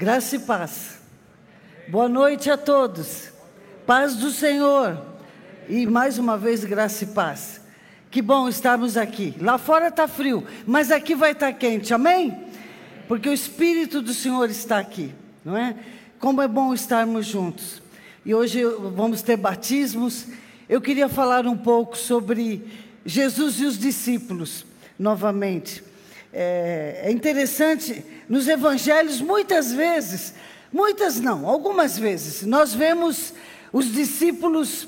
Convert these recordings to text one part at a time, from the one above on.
Graça e paz. Boa noite a todos. Paz do Senhor. E mais uma vez, graça e paz. Que bom estarmos aqui. Lá fora está frio, mas aqui vai estar tá quente, amém? Porque o Espírito do Senhor está aqui, não é? Como é bom estarmos juntos. E hoje vamos ter batismos. Eu queria falar um pouco sobre Jesus e os discípulos, novamente. É, é interessante, nos evangelhos, muitas vezes, muitas não, algumas vezes, nós vemos os discípulos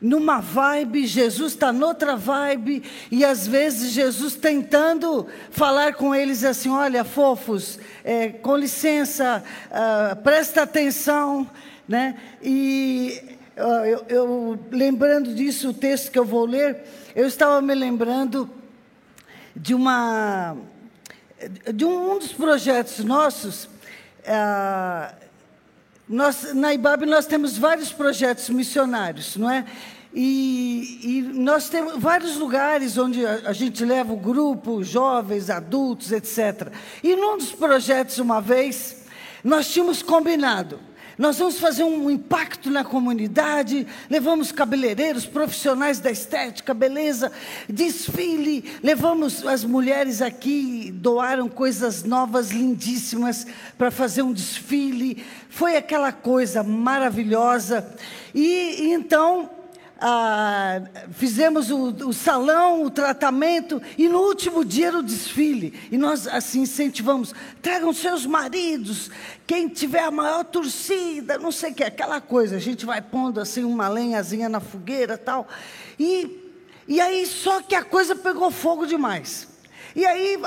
numa vibe, Jesus está noutra vibe, e às vezes Jesus tentando falar com eles assim: olha, fofos, é, com licença, uh, presta atenção, né? E eu, eu, lembrando disso, o texto que eu vou ler, eu estava me lembrando de uma de um, um dos projetos nossos, uh, nós, na IBAB nós temos vários projetos missionários, não é? E, e, nós temos vários lugares onde a, a, gente leva o grupo, jovens, adultos, etc. E num dos projetos, uma vez, nós tínhamos combinado nós vamos fazer um impacto na comunidade, levamos cabeleireiros, profissionais da estética, beleza, desfile, levamos as mulheres aqui, doaram coisas novas, lindíssimas, para fazer um desfile. Foi aquela coisa maravilhosa. E, e então ah, fizemos o, o, salão, o tratamento, e no último dia era o desfile. E nós assim incentivamos: tragam seus maridos, quem tiver a maior torcida, não sei o que, aquela coisa. A gente vai pondo assim uma lenhazinha na fogueira tal. E, e aí, só que a coisa pegou fogo demais. E aí,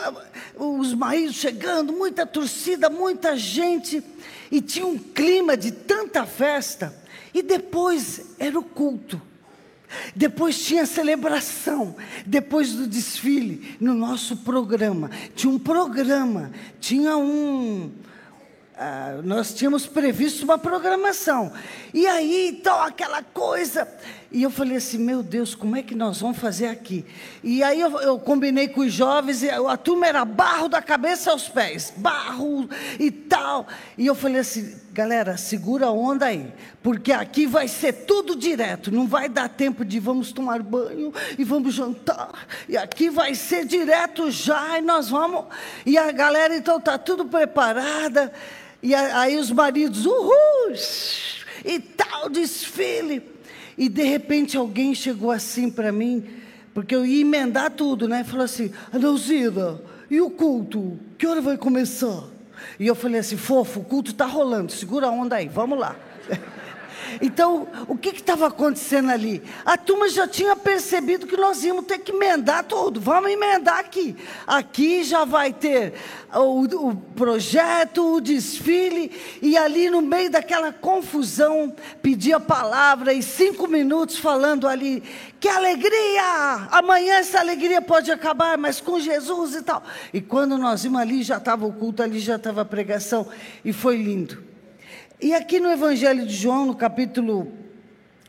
os maridos chegando, muita torcida, muita gente, e tinha um clima de tanta festa. E depois era o culto. Depois tinha celebração, depois do desfile, no nosso programa. Tinha um programa, tinha um. Uh, nós tínhamos previsto uma programação. E aí, então, aquela coisa. E eu falei assim: meu Deus, como é que nós vamos fazer aqui? E aí eu, eu combinei com os jovens, e a turma era barro da cabeça aos pés, barro e tal. E eu falei assim: galera, segura a onda aí, porque aqui vai ser tudo direto, não vai dar tempo de vamos tomar banho e vamos jantar. E aqui vai ser direto já, e nós vamos. E a galera então está tudo preparada. E aí os maridos, uhul! E tal, desfile. E de repente alguém chegou assim para mim, porque eu ia emendar tudo, né? Falou assim: Adãozida, e o culto? Que hora vai começar? E eu falei assim: fofo, o culto está rolando, segura a onda aí, vamos lá. Então, o que estava acontecendo ali? A turma já tinha percebido que nós íamos ter que emendar tudo. Vamos emendar aqui. Aqui já vai ter o, o projeto, o desfile, e ali no meio daquela confusão, pedir a palavra e cinco minutos falando ali. Que alegria! Amanhã essa alegria pode acabar, mas com Jesus e tal. E quando nós íamos ali, já estava o culto, ali já estava a pregação, e foi lindo. E aqui no Evangelho de João, no capítulo,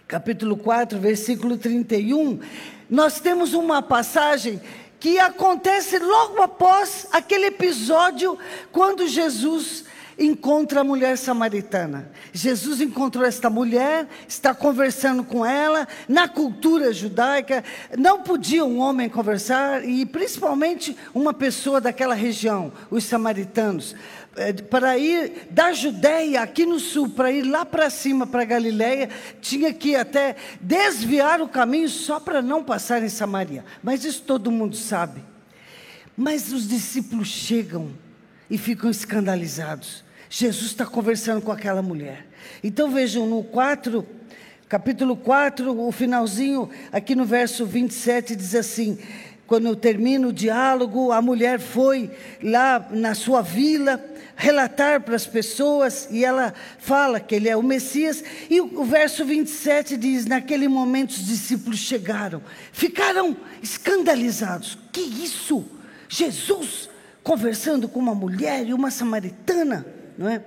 capítulo 4, versículo 31, nós temos uma passagem que acontece logo após aquele episódio quando Jesus encontra a mulher samaritana. Jesus encontrou esta mulher, está conversando com ela. Na cultura judaica, não podia um homem conversar, e principalmente uma pessoa daquela região, os samaritanos. É, para ir da Judéia, aqui no sul, para ir lá para cima, para Galiléia, tinha que até desviar o caminho só para não passar em Samaria. Mas isso todo mundo sabe. Mas os discípulos chegam e ficam escandalizados. Jesus está conversando com aquela mulher. Então vejam, no 4, capítulo 4, o finalzinho, aqui no verso 27, diz assim: quando eu termino o diálogo, a mulher foi lá na sua vila relatar para as pessoas e ela fala que ele é o Messias. E o verso 27 diz: Naquele momento os discípulos chegaram, ficaram escandalizados. Que isso? Jesus conversando com uma mulher e uma samaritana, não é?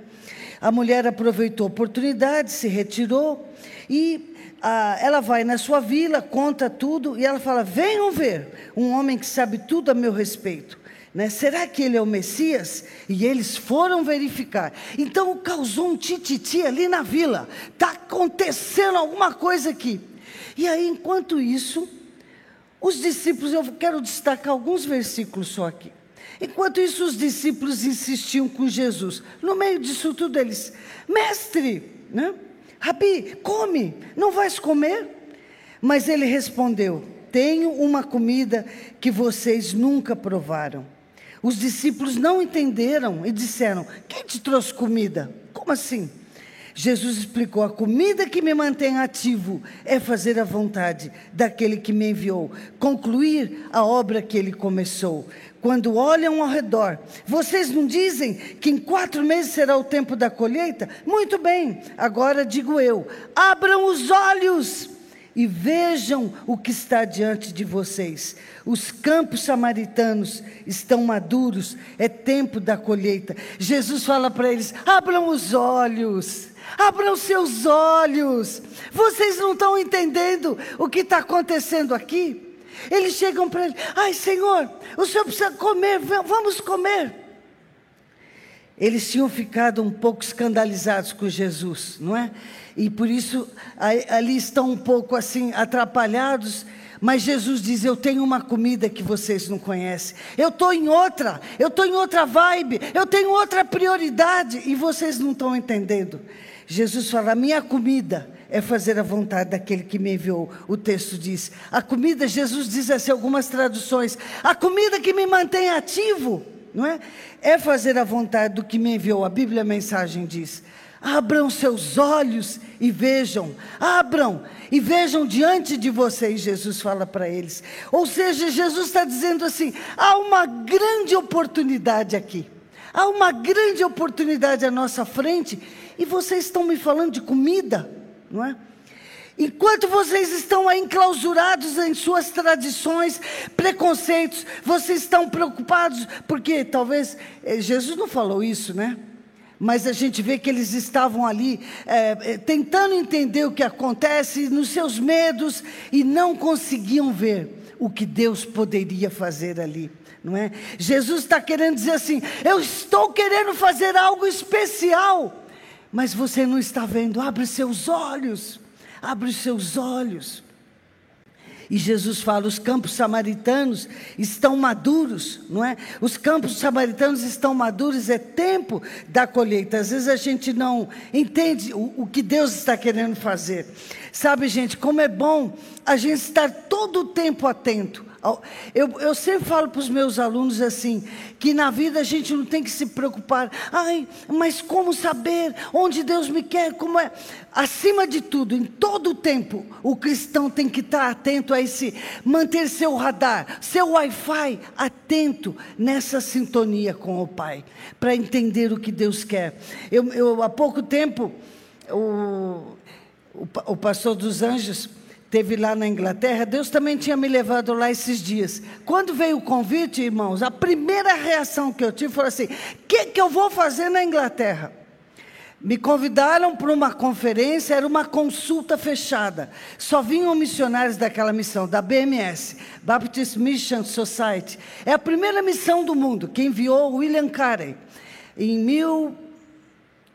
A mulher aproveitou a oportunidade, se retirou e ah, ela vai na sua vila, conta tudo e ela fala: Venham ver um homem que sabe tudo a meu respeito. Né? Será que ele é o Messias? E eles foram verificar. Então causou um tititi ali na vila. Está acontecendo alguma coisa aqui. E aí, enquanto isso, os discípulos, eu quero destacar alguns versículos só aqui. Enquanto isso, os discípulos insistiam com Jesus. No meio disso tudo, eles, mestre, né? Rabi, come, não vais comer? Mas ele respondeu: Tenho uma comida que vocês nunca provaram. Os discípulos não entenderam e disseram: Quem te trouxe comida? Como assim? Jesus explicou: a comida que me mantém ativo é fazer a vontade daquele que me enviou, concluir a obra que ele começou. Quando olham ao redor, vocês não dizem que em quatro meses será o tempo da colheita? Muito bem, agora digo eu: abram os olhos e vejam o que está diante de vocês. Os campos samaritanos estão maduros, é tempo da colheita. Jesus fala para eles: abram os olhos. Abram seus olhos. Vocês não estão entendendo o que está acontecendo aqui? Eles chegam para ele: Ai, Senhor, o Senhor precisa comer, vamos comer. Eles tinham ficado um pouco escandalizados com Jesus, não é? E por isso ali estão um pouco assim atrapalhados. Mas Jesus diz: Eu tenho uma comida que vocês não conhecem. Eu estou em outra, eu estou em outra vibe, eu tenho outra prioridade e vocês não estão entendendo. Jesus fala: minha comida é fazer a vontade daquele que me enviou. O texto diz: a comida, Jesus diz assim, algumas traduções: a comida que me mantém ativo, não é? É fazer a vontade do que me enviou. A Bíblia, a mensagem diz: abram seus olhos e vejam, abram e vejam diante de vocês, Jesus fala para eles. Ou seja, Jesus está dizendo assim: há uma grande oportunidade aqui. Há uma grande oportunidade à nossa frente e vocês estão me falando de comida, não é? Enquanto vocês estão aí enclausurados em suas tradições, preconceitos, vocês estão preocupados, porque talvez, eh, Jesus não falou isso, né? Mas a gente vê que eles estavam ali é, tentando entender o que acontece, nos seus medos, e não conseguiam ver o que Deus poderia fazer ali não é? Jesus está querendo dizer assim: eu estou querendo fazer algo especial, mas você não está vendo. Abre seus olhos, abre seus olhos. E Jesus fala: os campos samaritanos estão maduros, não é? Os campos samaritanos estão maduros, é tempo da colheita. Às vezes a gente não entende o, o que Deus está querendo fazer. Sabe, gente, como é bom a gente estar todo o tempo atento eu, eu sempre falo para os meus alunos assim, que na vida a gente não tem que se preocupar, ai, mas como saber onde Deus me quer, como é? Acima de tudo, em todo o tempo, o cristão tem que estar atento a esse, manter seu radar, seu Wi-Fi atento nessa sintonia com o Pai, para entender o que Deus quer. Eu, eu há pouco tempo, o, o, o pastor dos anjos, teve lá na Inglaterra, Deus também tinha me levado lá esses dias. Quando veio o convite, irmãos, a primeira reação que eu tive foi assim: o que, que eu vou fazer na Inglaterra? Me convidaram para uma conferência, era uma consulta fechada. Só vinham missionários daquela missão, da BMS, Baptist Mission Society. É a primeira missão do mundo que enviou William Carey em mil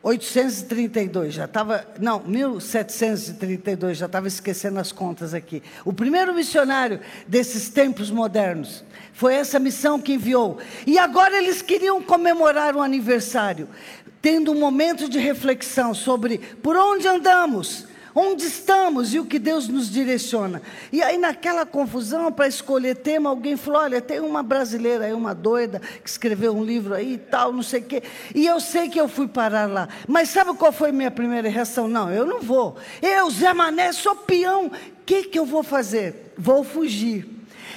832, já estava, não, 1732, já estava esquecendo as contas aqui. O primeiro missionário desses tempos modernos foi essa missão que enviou. E agora eles queriam comemorar o aniversário, tendo um momento de reflexão sobre por onde andamos, onde estamos e o que Deus nos direciona. E aí, naquela confusão, para escolher tema, alguém falou: olha, tem uma brasileira aí, uma doida, que escreveu um livro aí e tal, não sei o quê. E eu sei que eu fui parar lá. Mas sabe qual foi minha primeira reação? Não, eu não vou. Eu, Zé Mané, sou peão. O que, que eu vou fazer? Vou fugir.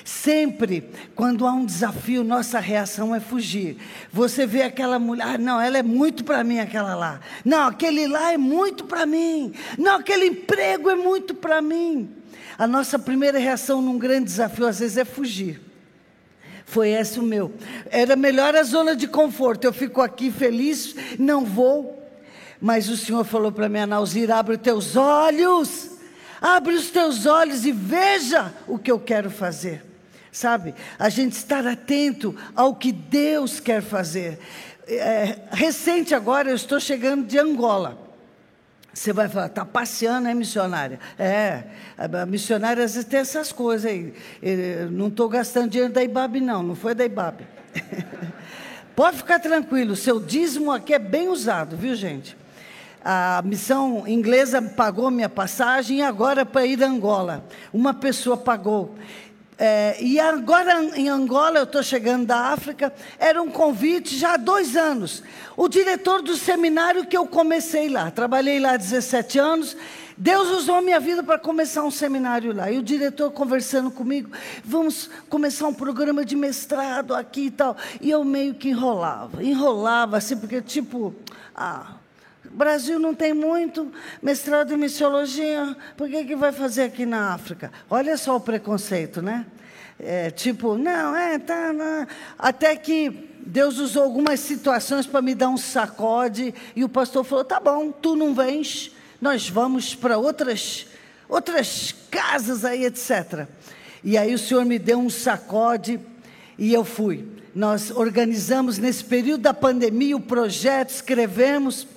Sempre, quando há um desafio, nossa reação é fugir. Você vê aquela mulher, ah, não, ela é muito para mim, aquela lá. Não, aquele lá é muito para mim. Não, aquele emprego é muito para mim. A nossa primeira reação num grande desafio, às vezes, é fugir. Foi esse o meu. Era melhor a zona de conforto. Eu fico aqui feliz, não vou. Mas o Senhor falou para mim, Analzir, abre os teus olhos. Abre os teus olhos e veja o que eu quero fazer. Sabe? A gente estar atento ao que Deus quer fazer. É, recente agora, eu estou chegando de Angola. Você vai falar, está passeando, é missionária? É, a missionária às vezes tem essas coisas aí. Eu não estou gastando dinheiro da IBAB, não, não foi da IBAB. Pode ficar tranquilo, seu dízimo aqui é bem usado, viu, gente? A missão inglesa pagou minha passagem e agora para ir a Angola. Uma pessoa pagou. É, e agora em Angola, eu estou chegando da África, era um convite já há dois anos. O diretor do seminário que eu comecei lá, trabalhei lá há 17 anos, Deus usou a minha vida para começar um seminário lá. E o diretor conversando comigo, vamos começar um programa de mestrado aqui e tal. E eu meio que enrolava, enrolava assim, porque tipo, ah, Brasil não tem muito mestrado em missiologia, por que, que vai fazer aqui na África? Olha só o preconceito, né? É, tipo, não, é, tá, não. Até que Deus usou algumas situações para me dar um sacode, e o pastor falou: tá bom, tu não vens, nós vamos para outras, outras casas aí, etc. E aí o Senhor me deu um sacode e eu fui. Nós organizamos nesse período da pandemia o projeto, escrevemos.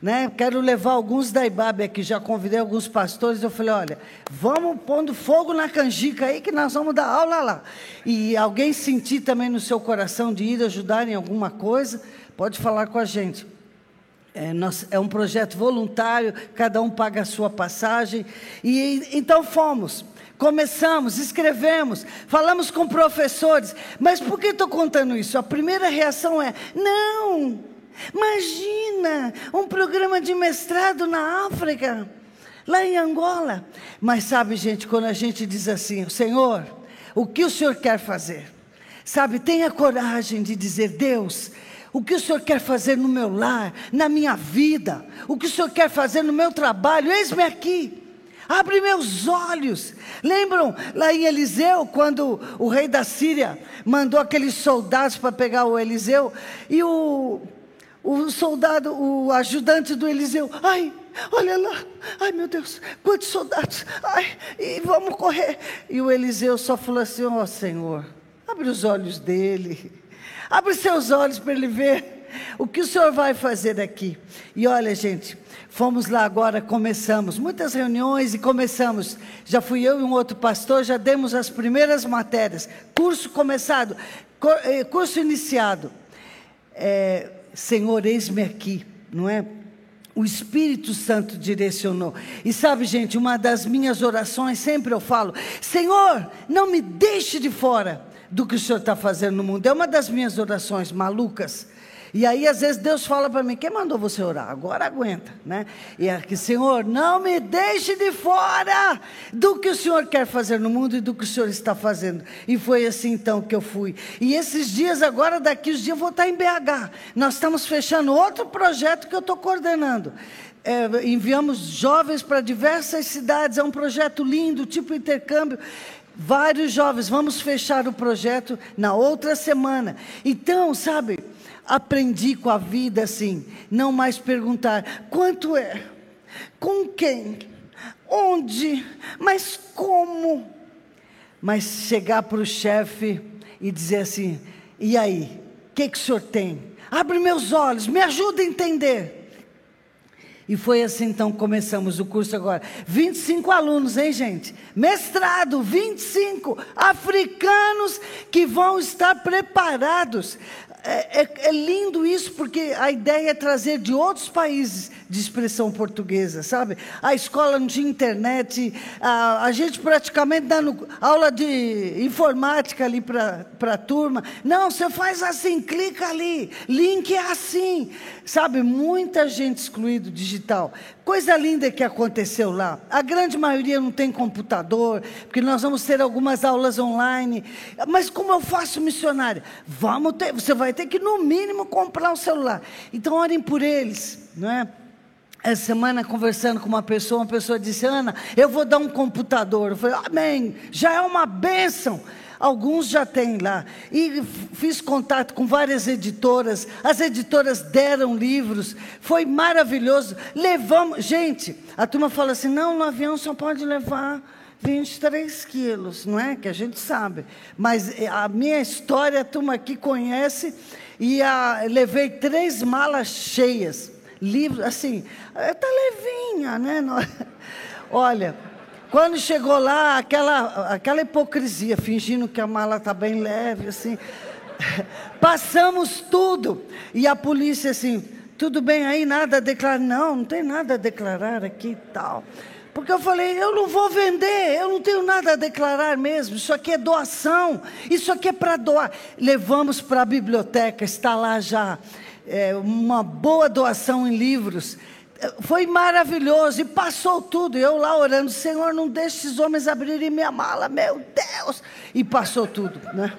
Né? Quero levar alguns da Ibabe aqui, já convidei alguns pastores, eu falei, olha, vamos pondo fogo na canjica aí que nós vamos dar aula lá. E alguém sentir também no seu coração de ir ajudar em alguma coisa, pode falar com a gente. É, nós, é um projeto voluntário, cada um paga a sua passagem. E então fomos. Começamos, escrevemos, falamos com professores. Mas por que estou contando isso? A primeira reação é: não, Imagina um programa de mestrado na África, lá em Angola. Mas sabe, gente, quando a gente diz assim, Senhor, o que o Senhor quer fazer? Sabe, tenha coragem de dizer, Deus, o que o Senhor quer fazer no meu lar, na minha vida, o que o Senhor quer fazer no meu trabalho, eis-me aqui. Abre meus olhos. Lembram lá em Eliseu, quando o rei da Síria mandou aqueles soldados para pegar o Eliseu, e o o soldado, o ajudante do Eliseu, ai, olha lá, ai meu Deus, quantos soldados, ai, e vamos correr. E o Eliseu só falou assim: Ó oh, Senhor, abre os olhos dele, abre seus olhos para ele ver o que o Senhor vai fazer aqui. E olha, gente, fomos lá agora, começamos muitas reuniões e começamos. Já fui eu e um outro pastor, já demos as primeiras matérias, curso começado, eh, curso iniciado. É, Senhor, eis-me aqui, não é? O Espírito Santo direcionou. E sabe, gente, uma das minhas orações, sempre eu falo: Senhor, não me deixe de fora do que o Senhor está fazendo no mundo. É uma das minhas orações malucas. E aí, às vezes, Deus fala para mim: quem mandou você orar? Agora aguenta, né? E é que, Senhor, não me deixe de fora do que o Senhor quer fazer no mundo e do que o Senhor está fazendo. E foi assim então que eu fui. E esses dias, agora, daqui os dias, eu vou estar em BH. Nós estamos fechando outro projeto que eu estou coordenando. É, enviamos jovens para diversas cidades, é um projeto lindo, tipo intercâmbio vários jovens. Vamos fechar o projeto na outra semana. Então, sabe, aprendi com a vida assim, não mais perguntar quanto é, com quem, onde, mas como. Mas chegar para o chefe e dizer assim: e aí, o que, que o senhor tem? Abre meus olhos, me ajuda a entender. E foi assim então começamos o curso agora. 25 alunos, hein, gente? Mestrado, 25 africanos que vão estar preparados é, é, é, lindo isso, porque a ideia é trazer de outros países de expressão portuguesa, sabe? A escola não tinha internet, a, a gente praticamente dando aula de informática ali para a turma. Não, você faz assim, clica ali, link é assim, sabe? Muita gente excluído digital. Coisa linda que aconteceu lá. A grande maioria não tem computador, porque nós vamos ter algumas aulas online. Mas como eu faço missionária? Vamos ter, você vai ter que, no mínimo, comprar um celular. Então, orem por eles, não é? Essa semana, conversando com uma pessoa, uma pessoa disse: Ana, eu vou dar um computador. Eu falei: Amém, já é uma bênção. Alguns já têm lá. E fiz contato com várias editoras. As editoras deram livros. Foi maravilhoso. Levamos. Gente, a turma fala assim: não, no avião só pode levar 23 quilos, não é? Que a gente sabe. Mas eh, a minha história, a turma aqui conhece, e a, levei três malas cheias. Livros, assim, está levinha, né? Olha, quando chegou lá, aquela, aquela hipocrisia, fingindo que a mala está bem leve, assim. Passamos tudo. E a polícia assim, tudo bem aí, nada a declarar. Não, não tem nada a declarar aqui e tal. Porque eu falei, eu não vou vender, eu não tenho nada a declarar mesmo. Isso aqui é doação, isso aqui é para doar. Levamos para a biblioteca, está lá já é, uma boa doação em livros. Foi maravilhoso e passou tudo. Eu lá orando, Senhor, não deixe esses homens abrirem minha mala, meu Deus. E passou tudo, né?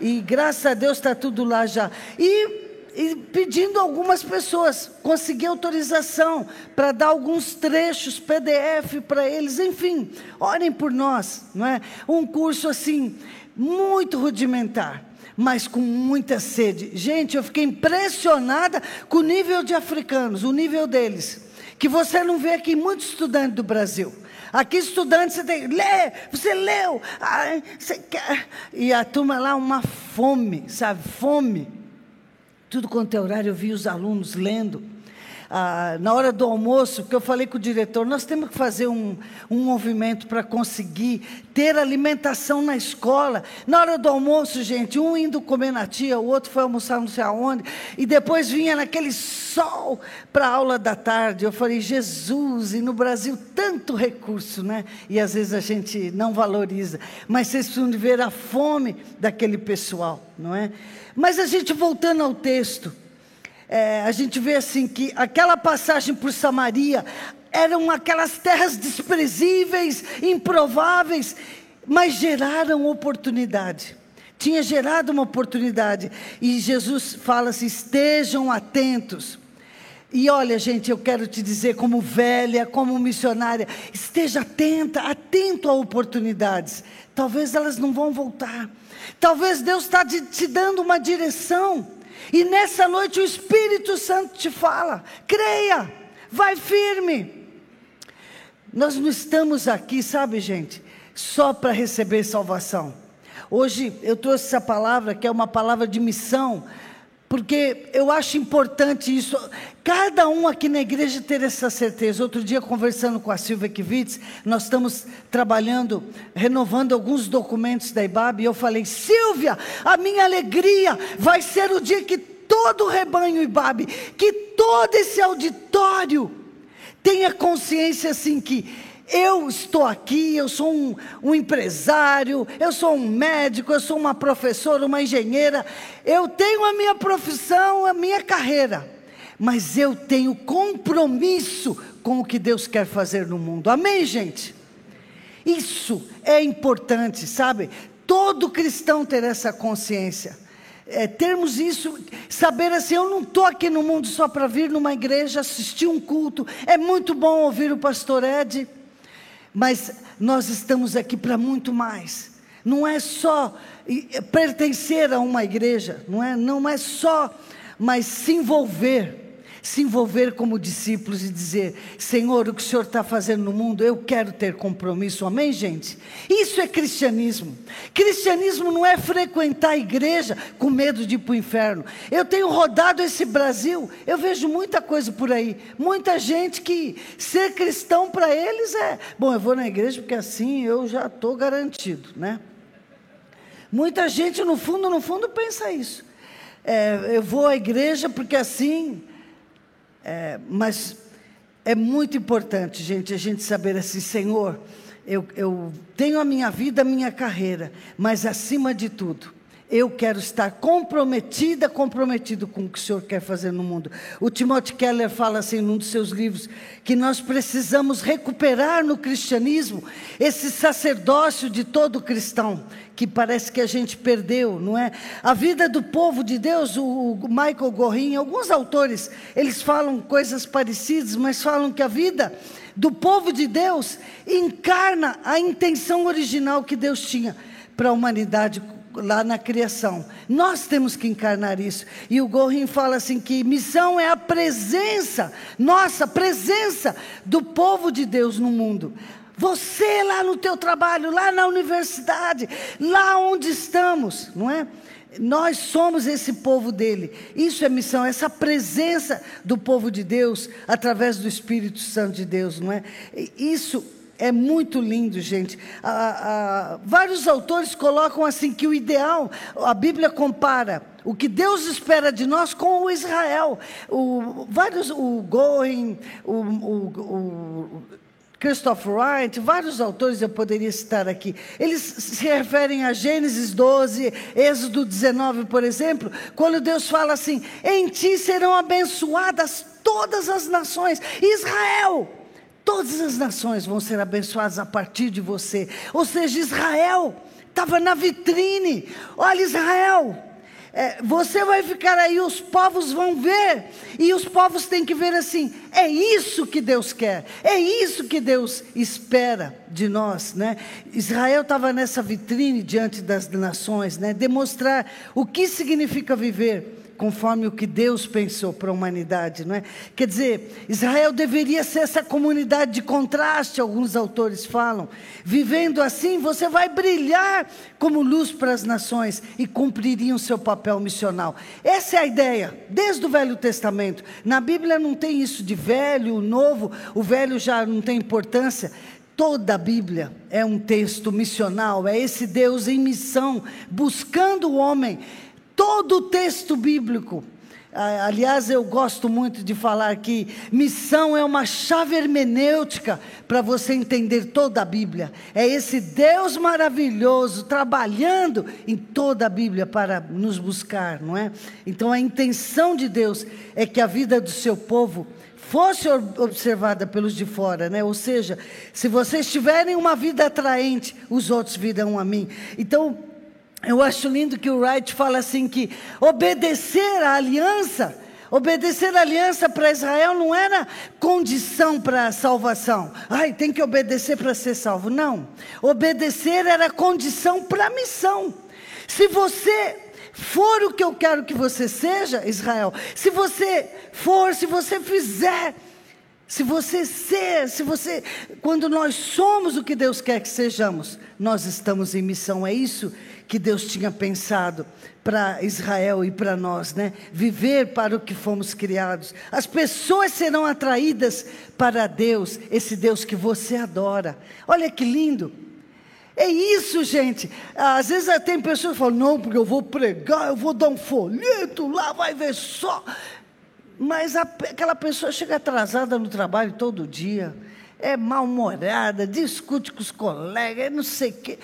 E graças a Deus está tudo lá já. E e pedindo algumas pessoas, consegui autorização para dar alguns trechos, PDF para eles, enfim, orem por nós, não é? Um curso assim, muito rudimentar, mas com muita sede. Gente, eu fiquei impressionada com o nível de africanos, o nível deles, que você não vê aqui muitos estudantes do Brasil. Aqui, estudante, você tem, lê, você leu, ah, você quer. E a turma lá, uma fome, sabe? Fome tudo quanto é horário, eu vi os alunos lendo. Ah, na hora do almoço, que eu falei com o diretor, nós temos que fazer um, um movimento para conseguir ter alimentação na escola. Na hora do almoço, gente, um indo comer na tia, o outro foi almoçar não sei aonde, e depois vinha naquele sol para a aula da tarde. Eu falei, Jesus, e no Brasil tanto recurso, né? E às vezes a gente não valoriza. Mas vocês precisam de ver a fome daquele pessoal, não é? Mas a gente voltando ao texto, é, a gente vê assim que aquela passagem por Samaria eram aquelas terras desprezíveis, improváveis, mas geraram oportunidade. Tinha gerado uma oportunidade. E Jesus fala assim: estejam atentos. E olha, gente, eu quero te dizer, como velha, como missionária, esteja atenta, atento a oportunidades. Talvez elas não vão voltar. Talvez Deus está te dando uma direção. E nessa noite o Espírito Santo te fala: creia, vai firme. Nós não estamos aqui, sabe, gente, só para receber salvação. Hoje eu trouxe essa palavra, que é uma palavra de missão, porque eu acho importante isso. Cada um aqui na igreja ter essa certeza. Outro dia, conversando com a Silvia Kivitz, nós estamos trabalhando, renovando alguns documentos da IBAB, e eu falei: Silvia, a minha alegria vai ser o dia que todo o rebanho IBAB, que todo esse auditório tenha consciência assim que eu estou aqui, eu sou um, um, empresário, eu sou um médico, eu sou uma professora, uma engenheira, eu tenho a minha profissão, a minha carreira, mas eu tenho compromisso com o que Deus quer fazer no mundo. Amém, gente? Isso é importante, sabe? Todo cristão ter essa consciência. É, termos isso, saber assim, eu não estou aqui no mundo só para vir numa igreja, assistir um culto. É muito bom ouvir o pastor Ed mas nós estamos aqui para muito mais. Não é só pertencer a uma igreja, não é, não é só, mas se envolver se envolver como discípulos e dizer: Senhor, o que o Senhor está fazendo no mundo, eu quero ter compromisso. Amém, gente? Isso é cristianismo. Cristianismo não é frequentar a igreja com medo de ir para o inferno. Eu tenho rodado esse Brasil, eu vejo muita coisa por aí. Muita gente que ser cristão para eles é: bom, eu vou na igreja porque assim eu já estou garantido, né? Muita gente, no fundo, no fundo, pensa isso. É, eu vou à igreja porque assim é, mas é muito importante, gente, a gente saber assim, Senhor, eu, eu tenho a minha vida, a minha carreira, mas acima de tudo, eu quero estar comprometida, comprometido com o que o Senhor quer fazer no mundo. O Timothy Keller fala assim num dos seus livros que nós precisamos recuperar no cristianismo esse sacerdócio de todo cristão que parece que a gente perdeu, não é? A vida do povo de Deus, o Michael Gorin, alguns autores, eles falam coisas parecidas, mas falam que a vida do povo de Deus encarna a intenção original que Deus tinha para a humanidade lá na criação. Nós temos que encarnar isso. E o Gorin fala assim que missão é a presença, nossa presença do povo de Deus no mundo. Você lá no teu trabalho, lá na universidade, lá onde estamos, não é? Nós somos esse povo dele. Isso é missão, essa presença do povo de Deus através do Espírito Santo de Deus, não é? Isso é muito lindo, gente. Ah, ah, vários autores colocam assim que o ideal, a Bíblia compara o que Deus espera de nós com o Israel. O, vários, o Goen, o, o, o Christopher Wright, vários autores eu poderia citar aqui. Eles se referem a Gênesis 12, Êxodo 19, por exemplo, quando Deus fala assim: em ti serão abençoadas todas as nações. Israel, todas as nações vão ser abençoadas a partir de você. Ou seja, Israel estava na vitrine. Olha, Israel é, você vai ficar aí, os povos vão ver, e os povos têm que ver assim: é isso que Deus quer, é isso que Deus espera de nós. Né? Israel estava nessa vitrine diante das nações, né? demonstrar o que significa viver conforme o que Deus pensou para a humanidade, não é? Quer dizer, Israel deveria ser essa comunidade de contraste, alguns autores falam. Vivendo assim, você vai brilhar como luz para as nações e cumpririam seu papel missional. Essa é a ideia, desde o Velho Testamento. Na Bíblia não tem isso de velho, novo, o velho já não tem importância. Toda a Bíblia é um texto missional, é esse Deus em missão, buscando o homem todo o texto bíblico. Aliás, eu gosto muito de falar que missão é uma chave hermenêutica para você entender toda a Bíblia. É esse Deus maravilhoso trabalhando em toda a Bíblia para nos buscar, não é? Então a intenção de Deus é que a vida do seu povo fosse observada pelos de fora, né? Ou seja, se vocês tiverem uma vida atraente, os outros virão a mim. Então, eu acho lindo que o Wright fala assim que obedecer à aliança, obedecer à aliança para Israel não era condição para a salvação. Ai, tem que obedecer para ser salvo. Não. Obedecer era condição para a missão. Se você for o que eu quero que você seja, Israel, se você for, se você fizer, se você ser, se você, quando nós somos o que Deus quer que sejamos, nós estamos em missão. É isso que Deus tinha pensado para Israel e para nós, né? Viver para o que fomos criados. As pessoas serão atraídas para Deus, esse Deus que você adora. Olha que lindo. É isso, gente. Às vezes tem pessoas que falam: não, porque eu vou pregar, eu vou dar um folheto lá, vai ver só. Mas a, aquela pessoa chega atrasada no trabalho todo dia, é mal-humorada, discute com os colegas, não sei o quê.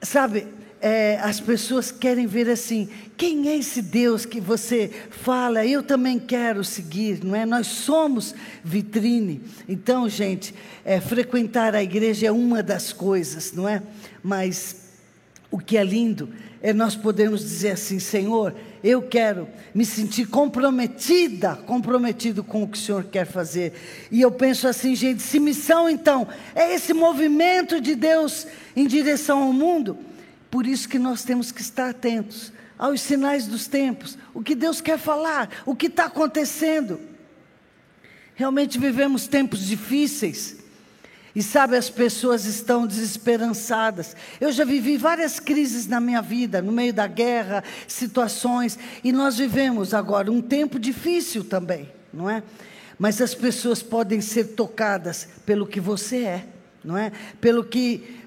Sabe, é, as pessoas querem ver assim: quem é esse Deus que você fala? Eu também quero seguir, não é? Nós somos vitrine. Então, gente, é, frequentar a igreja é uma das coisas, não é? Mas o que é lindo é nós podermos dizer assim: Senhor, eu quero me sentir comprometida, comprometido com o que o Senhor quer fazer. E eu penso assim, gente, se missão então é esse movimento de Deus em direção ao mundo, por isso que nós temos que estar atentos aos sinais dos tempos, o que Deus quer falar, o que está acontecendo. Realmente vivemos tempos difíceis. E sabe, as pessoas estão desesperançadas. Eu já vivi várias crises na minha vida, no meio da guerra, situações, e nós vivemos agora um tempo difícil também, não é? Mas as pessoas podem ser tocadas pelo que você é, não é? Pelo que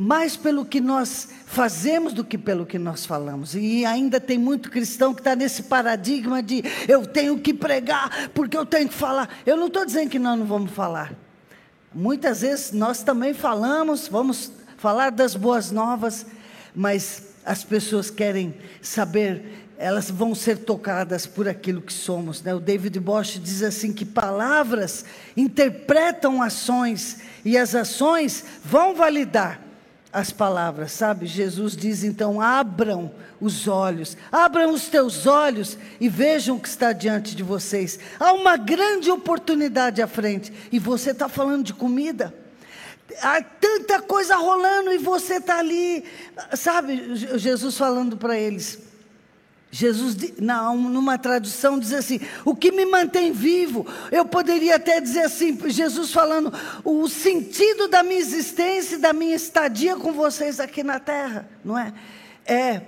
mais pelo que nós fazemos do que pelo que nós falamos. E ainda tem muito cristão que está nesse paradigma de eu tenho que pregar porque eu tenho que falar. Eu não estou dizendo que nós não vamos falar. Muitas vezes nós também falamos, vamos falar das boas novas, mas as pessoas querem saber, elas vão ser tocadas por aquilo que somos. Né? O David Bosch diz assim: que palavras interpretam ações e as ações vão validar as palavras, sabe? Jesus diz então: abram os olhos, abram os teus olhos e vejam o que está diante de vocês. Há uma grande oportunidade à frente e você está falando de comida. Há tanta coisa rolando e você está ali, sabe? Jesus falando para eles: Jesus, numa tradução, diz assim: o que me mantém vivo. Eu poderia até dizer assim: Jesus falando, o sentido da minha existência, da minha estadia com vocês aqui na terra, não é? É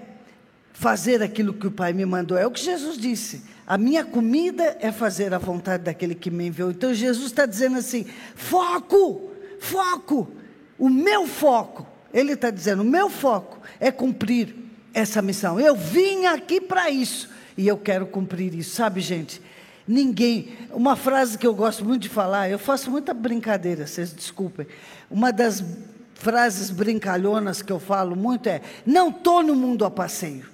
fazer aquilo que o Pai me mandou. É o que Jesus disse. A minha comida é fazer a vontade daquele que me enviou. Então Jesus está dizendo assim: foco, foco, o meu foco. Ele está dizendo: o meu foco é cumprir essa missão. Eu vim aqui para isso e eu quero cumprir isso. Sabe, gente? Ninguém. Uma frase que eu gosto muito de falar, eu faço muita brincadeira, vocês desculpem. Uma das frases brincalhonas que eu falo muito é: não estou no mundo a passeio.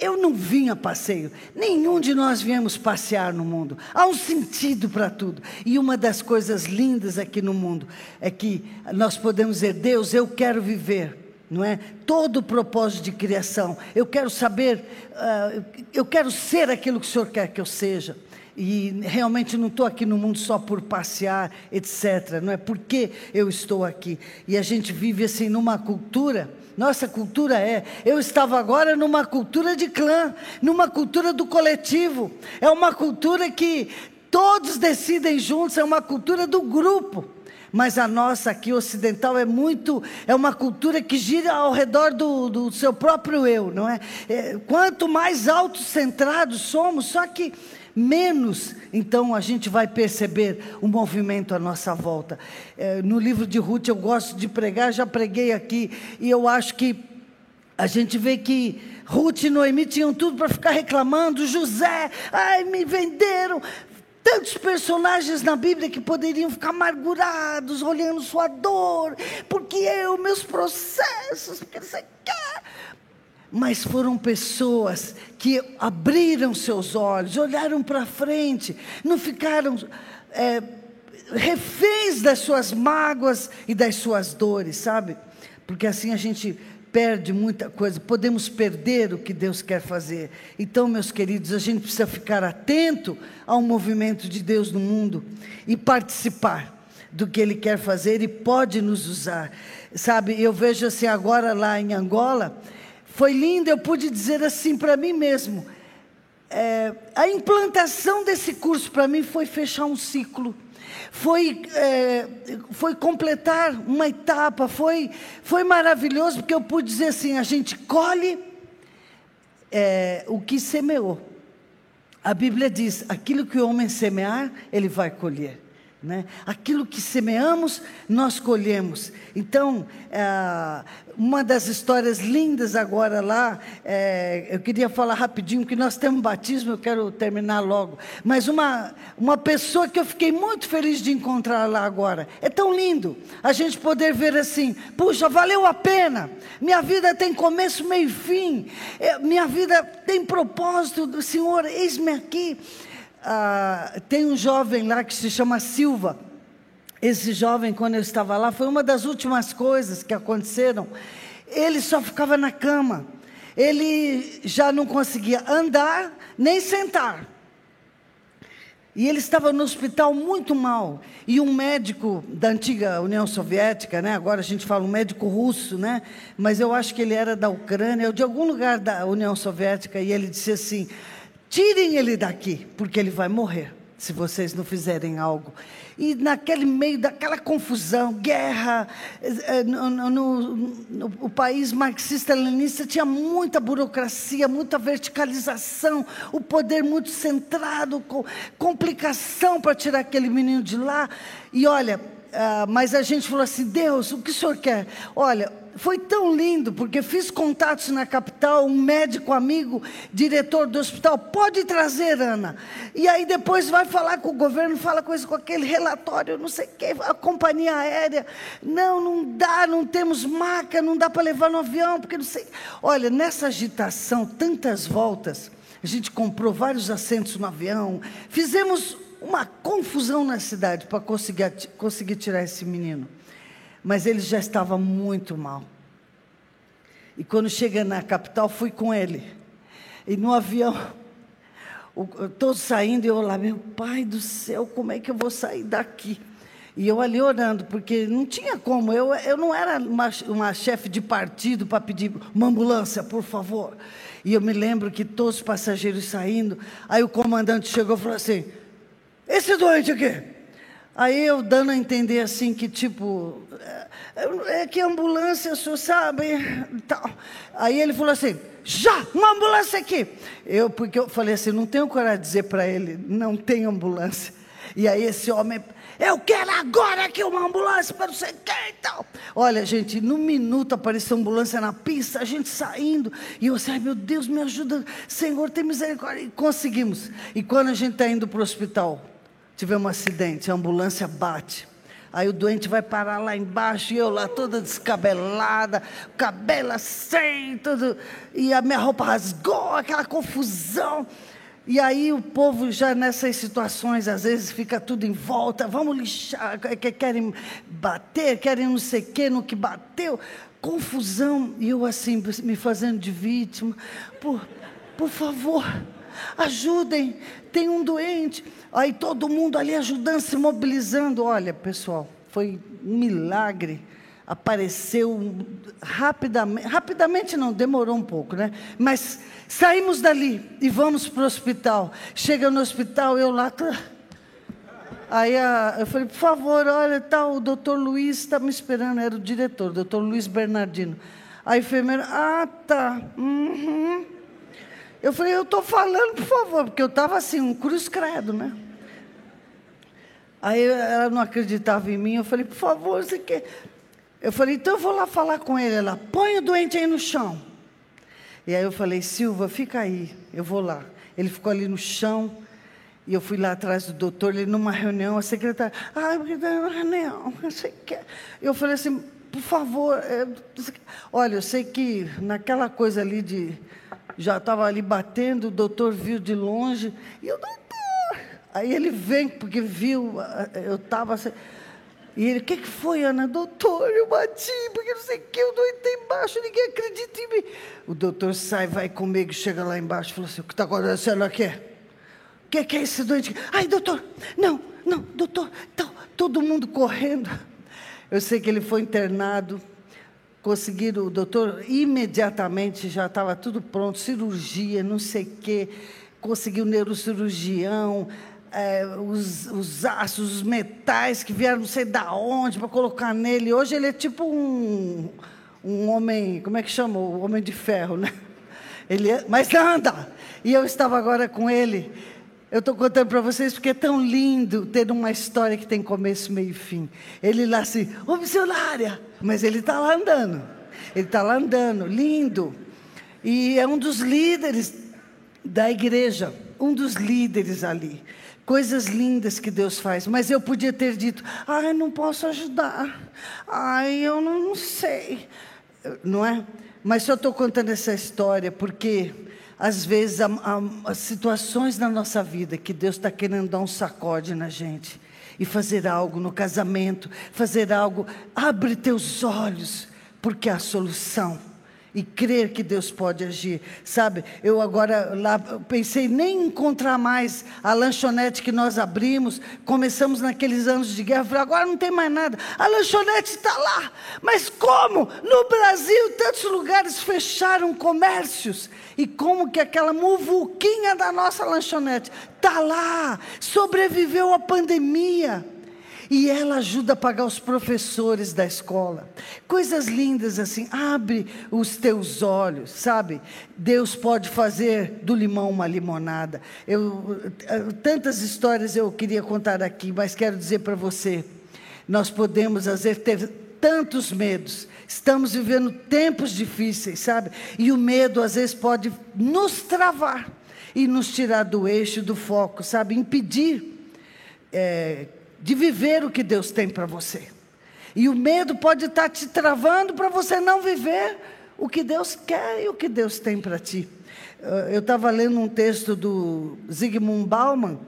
Eu não vim a passeio. Nenhum de nós viemos passear no mundo. Há um sentido para tudo. E uma das coisas lindas aqui no mundo é que nós podemos dizer: Deus, eu quero viver não é? Todo o propósito de criação. Eu quero saber, uh, eu quero ser aquilo que o Senhor quer que eu seja. E realmente não estou aqui no mundo só por passear, etc. Não é porque eu estou aqui. E a gente vive assim numa cultura. Nossa cultura é. Eu estava agora numa cultura de clã, numa cultura do coletivo. É uma cultura que todos decidem juntos, é uma cultura do grupo. Mas a nossa aqui ocidental é muito, é uma cultura que gira ao redor do, do seu próprio eu, não é? é quanto mais autocentrados somos, só que menos, então a gente vai perceber o movimento à nossa volta. É, no livro de Ruth eu gosto de pregar, já preguei aqui, e eu acho que a gente vê que Ruth e Noemi tinham tudo para ficar reclamando, José, ai, me venderam, tantos personagens na Bíblia que poderiam ficar amargurados, olhando sua dor, porque eu, meus processos, porque você quer. Mas foram pessoas que abriram seus olhos, olharam para frente, não ficaram é, reféns das suas mágoas e das suas dores, sabe? Porque assim a gente perde muita coisa, podemos perder o que Deus quer fazer. Então, meus queridos, a gente precisa ficar atento ao movimento de Deus no mundo e participar do que Ele quer fazer e pode nos usar. Sabe, eu vejo assim agora lá em Angola, foi lindo, eu pude dizer assim para mim mesmo. É, a implantação desse curso para mim foi fechar um ciclo foi, é, foi completar uma etapa, foi, foi maravilhoso, porque eu pude dizer assim: a gente colhe é, o que semeou. A Bíblia diz: aquilo que o homem semear, ele vai colher. Né? Aquilo que semeamos, nós colhemos. Então, é, uma das histórias lindas agora lá, é, eu queria falar rapidinho, que nós temos batismo, eu quero terminar logo. Mas uma, uma pessoa que eu fiquei muito feliz de encontrar lá agora. É tão lindo a gente poder ver assim: puxa, valeu a pena. Minha vida tem começo, meio e fim. É, minha vida tem propósito. Senhor, eis-me aqui ah, tem um jovem lá que se chama Silva. Esse jovem, quando eu estava lá, foi uma das últimas coisas que aconteceram. Ele só ficava na cama. Ele já não conseguia andar nem sentar. E ele estava no hospital muito mal. E um médico da antiga União Soviética, né? agora a gente fala um médico russo, né? mas eu acho que ele era da Ucrânia, ou de algum lugar da União Soviética, e ele disse assim: Tirem ele daqui, porque ele vai morrer se vocês não fizerem algo. E naquele meio daquela confusão, guerra, eh, no, no, no, no o país marxista-leninista tinha muita burocracia, muita verticalização, o poder muito centrado, com complicação para tirar aquele menino de lá. E olha, uh, mas a gente falou assim: Deus, o que o senhor quer? Olha, foi tão lindo, porque fiz contatos na capital, um médico amigo, diretor do hospital, pode trazer, Ana. E aí depois vai falar com o governo, fala coisa com aquele relatório, não sei o quê, a companhia aérea. Não, não dá, não temos maca, não dá para levar no avião, porque não sei. Olha, nessa agitação, tantas voltas, a gente comprou vários assentos no avião, fizemos uma confusão na cidade para conseguir, conseguir tirar esse menino mas ele já estava muito mal. E quando chega na capital, fui com ele. E no avião, todos saindo, e eu lá, meu pai do céu, como é que eu vou sair daqui? E eu ali orando, porque não tinha como, eu, eu não era uma, uma chefe de partido para pedir uma ambulância, por favor. E eu me lembro que todos os passageiros saindo, aí o comandante chegou e falou assim: Esse doente aqui? Aí eu dando a entender assim que tipo, é, é que ambulância, senhor sabe? Tal. Aí ele falou assim: já, uma ambulância aqui. Eu, porque eu falei assim, não tenho coragem de dizer para ele, não tem ambulância. E aí esse homem, eu quero agora aqui uma ambulância para não sei e tal. Olha, gente, no minuto apareceu ambulância na pista, a gente saindo. E eu ai meu Deus, me ajuda, Senhor, tem misericórdia. E conseguimos. E quando a gente está indo para o hospital, tivemos um acidente, a ambulância bate. Aí o doente vai parar lá embaixo e eu lá toda descabelada, cabelo assim, tudo. E a minha roupa rasgou, aquela confusão. E aí o povo já nessas situações, às vezes fica tudo em volta, vamos lixar, querem bater, querem não sei o que no que bateu, confusão. E eu assim, me fazendo de vítima. Por, por favor, ajudem, tem um doente. Aí todo mundo ali ajudando, se mobilizando. Olha, pessoal, foi um milagre. Apareceu rapidamente, rapidamente não, demorou um pouco, né? Mas saímos dali e vamos para o hospital. Chega no hospital, eu lá. Aí a, eu falei, por favor, olha, tá, o doutor Luiz está me esperando, era o diretor, doutor Luiz Bernardino. A enfermeira, ah, tá. Uhum. Eu falei, eu estou falando, por favor, porque eu estava assim, um cruz credo, né? Aí ela não acreditava em mim, eu falei, por favor, você quer. Eu falei, então eu vou lá falar com ele. Ela, põe o doente aí no chão. E aí eu falei, Silva, fica aí, eu vou lá. Ele ficou ali no chão, e eu fui lá atrás do doutor, ele numa reunião, a secretária, ah, está numa reunião, não sei o que. Eu falei assim, por favor, é, olha, eu sei que naquela coisa ali de já estava ali batendo, o doutor viu de longe, e o doutor. Aí ele vem, porque viu, eu estava assim. E ele, o que, que foi, Ana? Doutor, eu bati, porque não sei o que, eu doentei embaixo, ninguém acredita em mim. O doutor sai, vai comigo, chega lá embaixo fala assim: o que está acontecendo aqui? O que, que é esse doente? Ai, doutor, não, não, doutor, então, todo mundo correndo. Eu sei que ele foi internado, conseguiram, o doutor imediatamente já estava tudo pronto, cirurgia, não sei o quê, conseguiu neurocirurgião, é, os, os aços, os metais que vieram não sei da onde para colocar nele. Hoje ele é tipo um, um homem, como é que chama? O homem de ferro, né? Ele é, mas anda! E eu estava agora com ele. Eu estou contando para vocês porque é tão lindo ter uma história que tem começo, meio e fim. Ele lá assim, ô missionária, mas ele está lá andando. Ele está lá andando, lindo. E é um dos líderes da igreja, um dos líderes ali. Coisas lindas que Deus faz, mas eu podia ter dito: ai, não posso ajudar, ai, eu não, sei, não é? Mas só estou contando essa história porque às vezes, há, há, situações na nossa vida que Deus está querendo dar um sacode na gente e fazer algo no casamento, fazer algo. Abre teus olhos, porque há solução e crer que Deus pode agir. Sabe, eu agora lá pensei nem encontrar mais a lanchonete que nós abrimos, começamos naqueles anos de guerra, falei, agora não tem mais nada. A lanchonete está lá. Mas como? No Brasil, tantos lugares fecharam comércios. E como que aquela muvuquinha da nossa lanchonete está lá, sobreviveu à pandemia e ela ajuda a pagar os professores da escola. Coisas lindas assim, abre os teus olhos, sabe? Deus pode fazer do limão uma limonada. Eu, tantas histórias eu queria contar aqui, mas quero dizer para você, nós podemos às vezes ter tantos medos. Estamos vivendo tempos difíceis, sabe? E o medo às vezes pode nos travar e nos tirar do eixo, do foco, sabe? Impedir é, de viver o que Deus tem para você. E o medo pode estar te travando para você não viver o que Deus quer e o que Deus tem para ti. Eu estava lendo um texto do Zygmunt Bauman,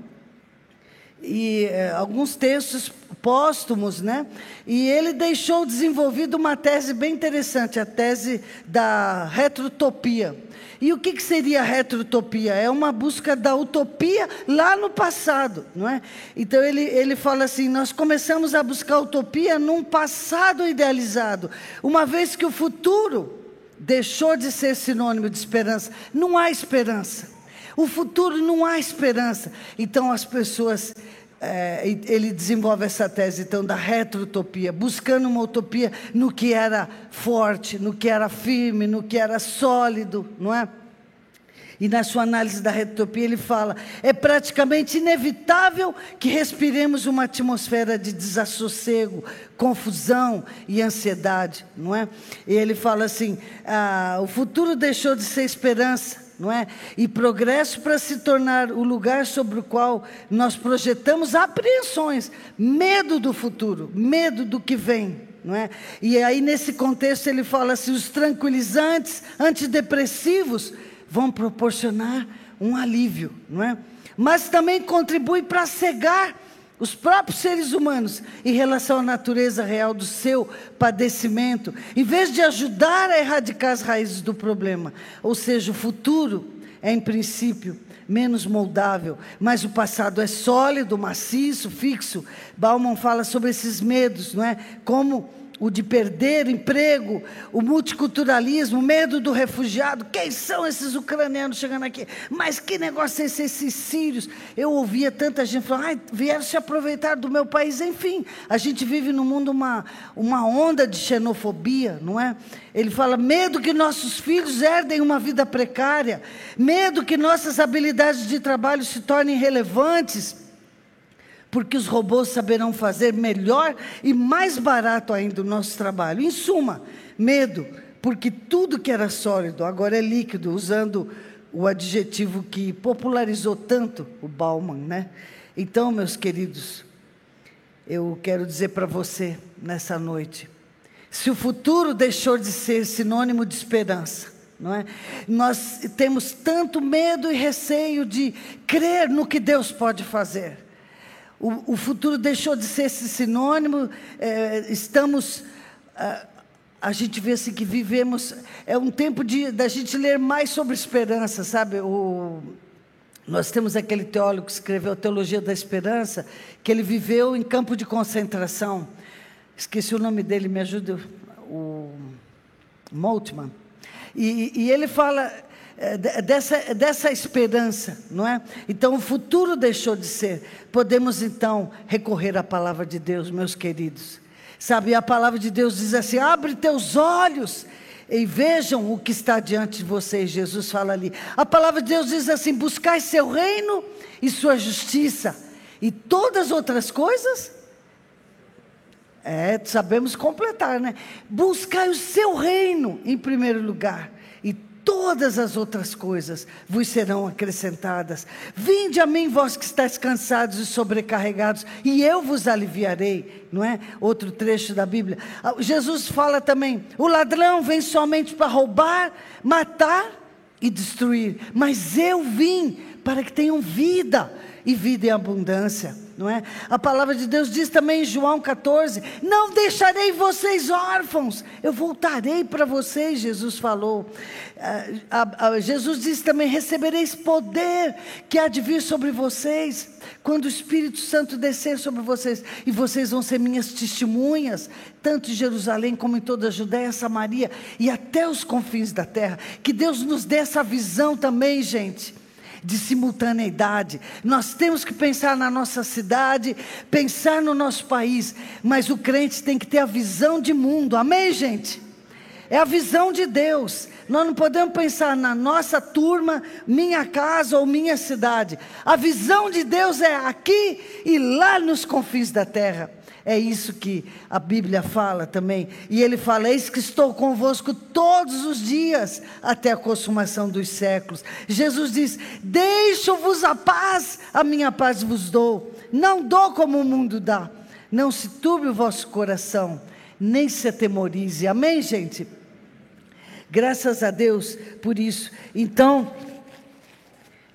e é, alguns textos póstumos, né? E ele deixou desenvolvido uma tese bem interessante, a tese da retrotopia. E o que, que seria a retrotopia? É uma busca da utopia lá no passado, não é? Então ele, ele fala assim: nós começamos a buscar utopia num passado idealizado, uma vez que o futuro deixou de ser sinônimo de esperança. Não há esperança. O futuro não há esperança. Então as pessoas é, ele desenvolve essa tese então da retrotopia, buscando uma utopia no que era forte, no que era firme, no que era sólido, não é? E na sua análise da retrotopia ele fala: é praticamente inevitável que respiremos uma atmosfera de desassossego, confusão e ansiedade, não é? E ele fala assim: ah, o futuro deixou de ser esperança não é? E progresso para se tornar o lugar sobre o qual nós projetamos apreensões, medo do futuro, medo do que vem, não é? E aí nesse contexto ele fala assim, os tranquilizantes, antidepressivos vão proporcionar um alívio, não é? Mas também contribui para cegar os próprios seres humanos, em relação à natureza real do seu padecimento, em vez de ajudar a erradicar as raízes do problema. Ou seja, o futuro é, em princípio, menos moldável, mas o passado é sólido, maciço, fixo. Bauman fala sobre esses medos, não é? Como o de perder emprego, o multiculturalismo, o medo do refugiado. Quem são esses ucranianos chegando aqui? Mas que negócio é esse, esses sírios? Eu ouvia tanta gente falando, ai, vieram se aproveitar do meu país. Enfim, a gente vive no mundo uma, uma onda de xenofobia, não é? Ele fala, medo que nossos filhos herdem uma vida precária, medo que nossas habilidades de trabalho se tornem relevantes porque os robôs saberão fazer melhor e mais barato ainda o nosso trabalho. Em suma, medo, porque tudo que era sólido agora é líquido, usando o adjetivo que popularizou tanto o Bauman, né? Então, meus queridos, eu quero dizer para você nessa noite, se o futuro deixou de ser sinônimo de esperança, não é? Nós temos tanto medo e receio de crer no que Deus pode fazer. O, o futuro deixou de ser esse sinônimo, é, estamos. A, a gente vê assim que vivemos. É um tempo de da gente ler mais sobre esperança, sabe? O, nós temos aquele teólogo que escreveu a Teologia da Esperança, que ele viveu em campo de concentração. Esqueci o nome dele, me ajuda. O Moltmann. E, e ele fala é, dessa, dessa esperança, não é? Então o futuro deixou de ser. Podemos então recorrer à palavra de Deus, meus queridos. Sabe, a palavra de Deus diz assim: abre teus olhos e vejam o que está diante de vocês. Jesus fala ali. A palavra de Deus diz assim: buscai seu reino e sua justiça, e todas as outras coisas. É, sabemos completar, né? Buscai o seu reino em primeiro lugar todas as outras coisas vos serão acrescentadas. Vinde a mim, vós que estáis cansados e sobrecarregados, e eu vos aliviarei. Não é? Outro trecho da Bíblia. Ah, Jesus fala também: o ladrão vem somente para roubar, matar e destruir, mas eu vim para que tenham vida e vida em abundância não é? A palavra de Deus diz também em João 14: Não deixarei vocês órfãos, eu voltarei para vocês, Jesus falou. Ah, Jesus disse também: Recebereis poder que há de vir sobre vocês, quando o Espírito Santo descer sobre vocês, e vocês vão ser minhas testemunhas, tanto em Jerusalém como em toda a Judéia, Samaria e até os confins da terra. Que Deus nos dê essa visão também, gente de simultaneidade. Nós temos que pensar na nossa cidade, pensar no nosso país, mas o crente tem que ter a visão de mundo. Amém, gente? É a visão de Deus. Nós não podemos pensar na nossa turma, minha casa ou minha cidade. A visão de Deus é aqui e lá nos confins da terra. É isso que a Bíblia fala também. E ele fala: Eis que estou convosco todos os dias, até a consumação dos séculos. Jesus diz: Deixo-vos a paz, a minha paz vos dou. Não dou como o mundo dá. Não se turbe o vosso coração, nem se atemorize. Amém, gente? Graças a Deus por isso. Então,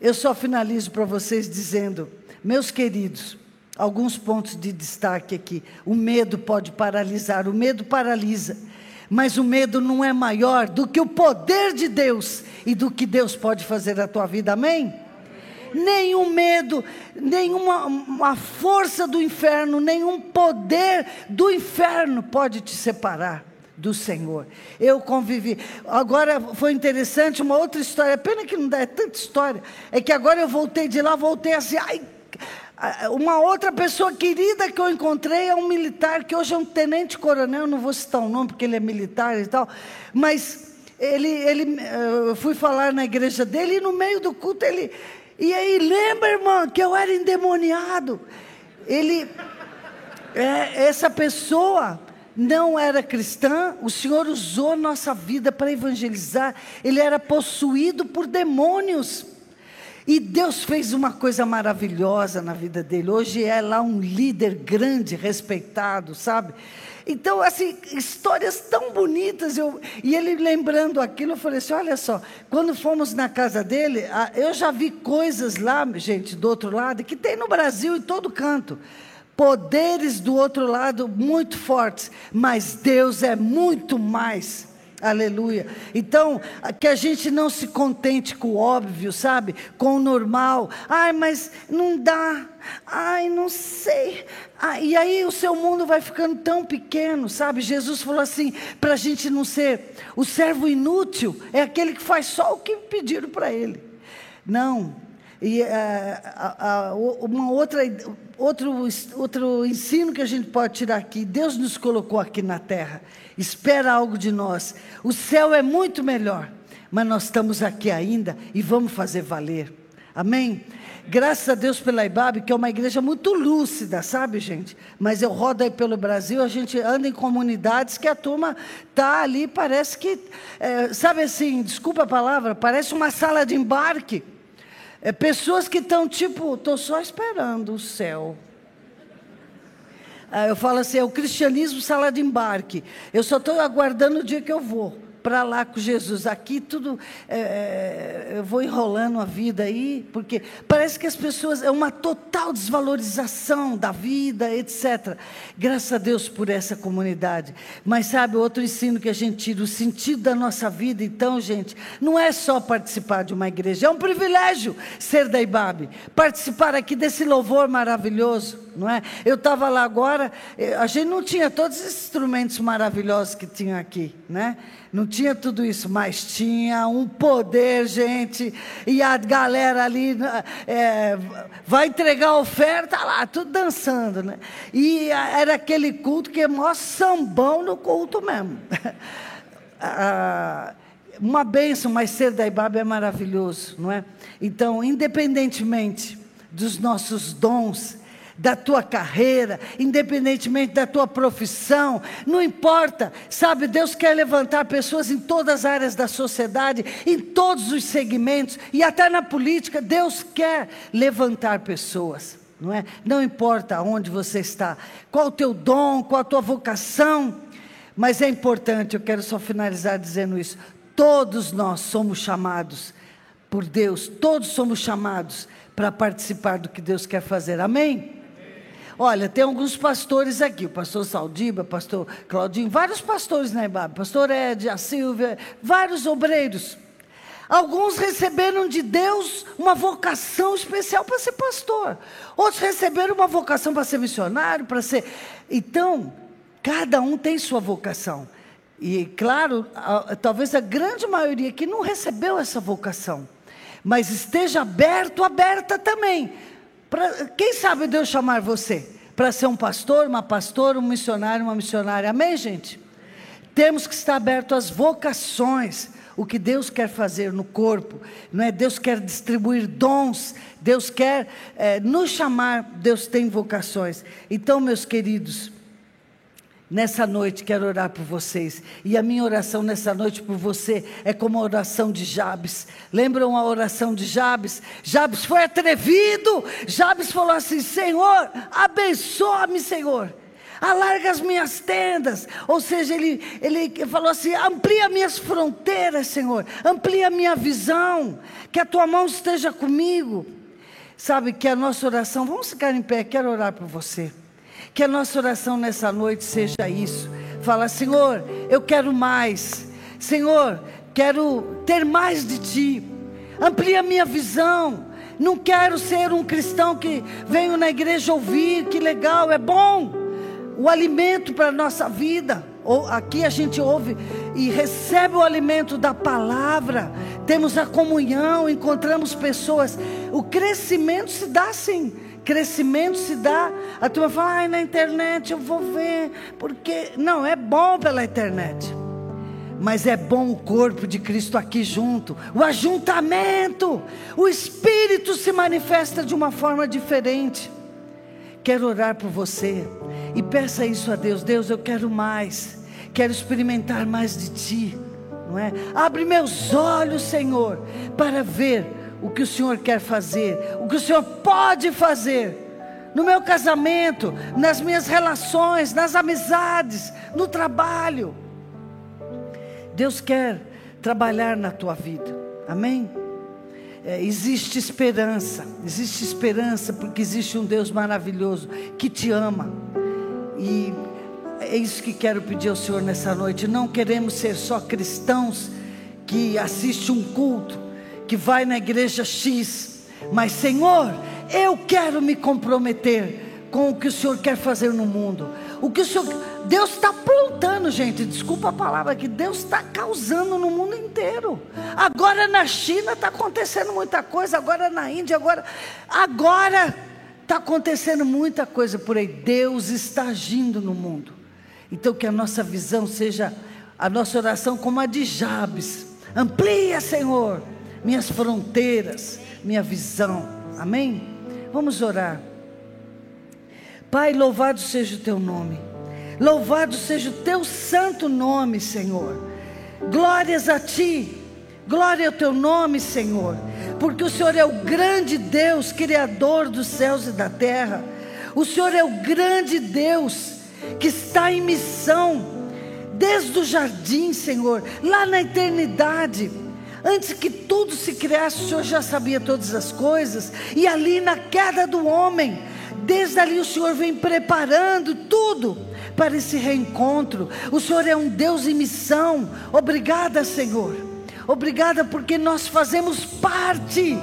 eu só finalizo para vocês dizendo, meus queridos, alguns pontos de destaque aqui. O medo pode paralisar, o medo paralisa. Mas o medo não é maior do que o poder de Deus e do que Deus pode fazer na tua vida, amém? nenhum medo, nenhuma força do inferno, nenhum poder do inferno pode te separar do Senhor. Eu convivi. Agora foi interessante uma outra história. Pena que não dá é tanta história. É que agora eu voltei de lá, voltei assim. Ai, uma outra pessoa querida que eu encontrei é um militar que hoje é um tenente coronel. Não vou citar o nome porque ele é militar e tal, mas ele, ele, eu fui falar na igreja dele e no meio do culto ele e aí, lembra, irmã, que eu era endemoniado. Ele, é, essa pessoa não era cristã, o Senhor usou nossa vida para evangelizar. Ele era possuído por demônios. E Deus fez uma coisa maravilhosa na vida dele. Hoje é lá um líder grande, respeitado, sabe? Então, assim, histórias tão bonitas. Eu, e ele lembrando aquilo, eu falei assim: olha só, quando fomos na casa dele, eu já vi coisas lá, gente, do outro lado, que tem no Brasil em todo canto. Poderes do outro lado muito fortes, mas Deus é muito mais. Aleluia. Então, que a gente não se contente com o óbvio, sabe? Com o normal. Ai, mas não dá. Ai, não sei. Ah, e aí o seu mundo vai ficando tão pequeno, sabe? Jesus falou assim: para a gente não ser. O servo inútil é aquele que faz só o que pediram para ele. Não. E uh, uh, uma outra, outro, outro ensino que a gente pode tirar aqui: Deus nos colocou aqui na terra espera algo de nós. O céu é muito melhor, mas nós estamos aqui ainda e vamos fazer valer. Amém? Graças a Deus pela IBAB, que é uma igreja muito lúcida, sabe, gente? Mas eu rodo aí pelo Brasil, a gente anda em comunidades que a turma tá ali, parece que, é, sabe assim, desculpa a palavra, parece uma sala de embarque. É, pessoas que estão tipo, estou só esperando o céu. Ah, eu falo assim, é o cristianismo sala de embarque. Eu só estou aguardando o dia que eu vou para lá com Jesus. Aqui tudo, é, é, eu vou enrolando a vida aí, porque parece que as pessoas, é uma total desvalorização da vida, etc. Graças a Deus por essa comunidade. Mas sabe, outro ensino que a gente tira, o sentido da nossa vida, então, gente, não é só participar de uma igreja, é um privilégio ser da IBAB, participar aqui desse louvor maravilhoso, não é? Eu estava lá agora, eh, a gente não tinha todos os instrumentos maravilhosos que tinha aqui, né? Não tinha tudo isso, mas tinha um poder, gente. E a galera ali é, vai entregar a oferta lá, tudo dançando, né? E era aquele culto que é maior sambão no culto mesmo. uma bênção, mas ser da Ibaba é maravilhoso, não é? Então, independentemente dos nossos dons, da tua carreira, independentemente da tua profissão, não importa, sabe? Deus quer levantar pessoas em todas as áreas da sociedade, em todos os segmentos e até na política. Deus quer levantar pessoas, não é? Não importa onde você está, qual o teu dom, qual a tua vocação, mas é importante, eu quero só finalizar dizendo isso: todos nós somos chamados por Deus, todos somos chamados para participar do que Deus quer fazer, amém? Olha, tem alguns pastores aqui, o pastor Saldiba, pastor Claudinho, vários pastores na Ibab, pastor Ed, a Silvia, vários obreiros. Alguns receberam de Deus uma vocação especial para ser pastor. Outros receberam uma vocação para ser missionário, para ser. Então, cada um tem sua vocação. E, claro, a, talvez a grande maioria aqui não recebeu essa vocação. Mas esteja aberto, aberta também Pra, quem sabe Deus chamar você para ser um pastor, uma pastora, um missionário, uma missionária. Amém, gente? Temos que estar abertos às vocações, o que Deus quer fazer no corpo, não é? Deus quer distribuir dons, Deus quer é, nos chamar, Deus tem vocações. Então, meus queridos, Nessa noite quero orar por vocês. E a minha oração nessa noite por você é como a oração de Jabes. Lembram a oração de Jabes? Jabes foi atrevido. Jabes falou assim: Senhor, abençoa-me, Senhor. Alarga as minhas tendas. Ou seja, ele, ele falou assim: amplia minhas fronteiras, Senhor. Amplia minha visão. Que a tua mão esteja comigo. Sabe que a nossa oração, vamos ficar em pé, quero orar por você. Que a nossa oração nessa noite seja isso. Fala, Senhor, eu quero mais. Senhor, quero ter mais de ti. Amplia minha visão. Não quero ser um cristão que venho na igreja ouvir, que legal, é bom. O alimento para a nossa vida. Aqui a gente ouve e recebe o alimento da palavra, temos a comunhão, encontramos pessoas. O crescimento se dá assim. Crescimento se dá. A turma fala, ai, na internet eu vou ver. Porque. Não, é bom pela internet. Mas é bom o corpo de Cristo aqui junto. O ajuntamento. O Espírito se manifesta de uma forma diferente. Quero orar por você. E peça isso a Deus. Deus, eu quero mais quero experimentar mais de Ti, não é? Abre meus olhos, Senhor, para ver o que o Senhor quer fazer, o que o Senhor pode fazer no meu casamento, nas minhas relações, nas amizades, no trabalho. Deus quer trabalhar na tua vida, amém? É, existe esperança, existe esperança porque existe um Deus maravilhoso que te ama e é isso que quero pedir ao Senhor nessa noite. Não queremos ser só cristãos que assistem um culto, que vai na igreja X, mas Senhor, eu quero me comprometer com o que o Senhor quer fazer no mundo. O que o Senhor, Deus está plantando, gente. Desculpa a palavra que Deus está causando no mundo inteiro. Agora na China está acontecendo muita coisa. Agora na Índia, agora, agora está acontecendo muita coisa por aí. Deus está agindo no mundo. Então, que a nossa visão seja a nossa oração como a de Jabes. Amplia, Senhor, minhas fronteiras, minha visão. Amém? Vamos orar. Pai, louvado seja o teu nome. Louvado seja o teu santo nome, Senhor. Glórias a ti. Glória ao teu nome, Senhor. Porque o Senhor é o grande Deus, criador dos céus e da terra. O Senhor é o grande Deus que está em missão, desde o jardim, Senhor, lá na eternidade. Antes que tudo se criasse, o Senhor já sabia todas as coisas, e ali na queda do homem, desde ali o Senhor vem preparando tudo para esse reencontro. O Senhor é um Deus em missão. Obrigada, Senhor. Obrigada porque nós fazemos parte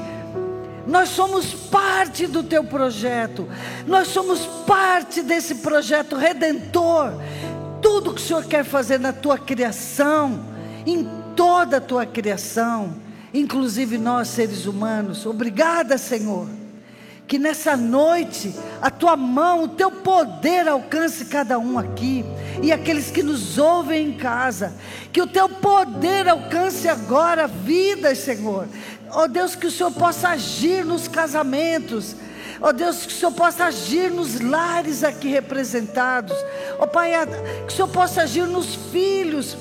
nós somos parte do teu projeto. Nós somos parte desse projeto redentor. Tudo que o Senhor quer fazer na tua criação, em toda a tua criação, inclusive nós seres humanos. Obrigada, Senhor. Que nessa noite a tua mão, o teu poder alcance cada um aqui e aqueles que nos ouvem em casa. Que o teu poder alcance agora vidas, Senhor. Ó oh Deus, que o Senhor possa agir nos casamentos. Ó oh Deus, que o Senhor possa agir nos lares aqui representados. Ó oh Pai, que o Senhor possa agir nos filhos.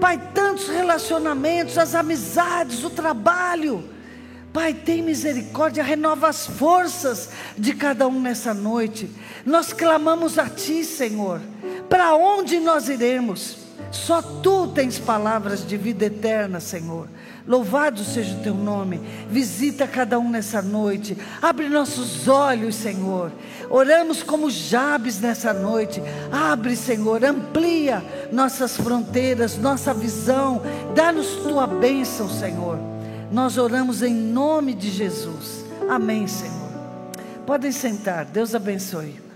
Pai, tantos relacionamentos, as amizades, o trabalho. Pai, tem misericórdia, renova as forças de cada um nessa noite. Nós clamamos a Ti, Senhor. Para onde nós iremos? Só Tu tens palavras de vida eterna, Senhor. Louvado seja o teu nome. Visita cada um nessa noite. Abre nossos olhos, Senhor. Oramos como Jabes nessa noite. Abre, Senhor, amplia nossas fronteiras, nossa visão. Dá-nos tua bênção, Senhor. Nós oramos em nome de Jesus. Amém, Senhor. Podem sentar. Deus abençoe.